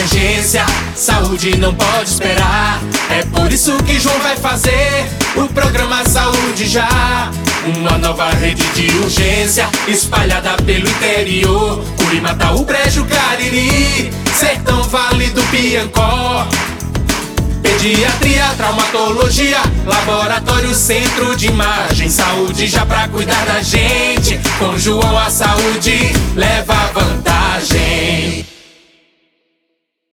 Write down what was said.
emergência. Saúde não pode esperar. É por isso que João vai fazer o programa Saúde Já. Uma nova rede de urgência espalhada pelo interior. Curimataú, tá Brejo, Cariri, Sertão, Vale do Piancó. Pediatria, traumatologia, laboratório, centro de imagem, saúde já pra cuidar da gente. Com João a saúde leva.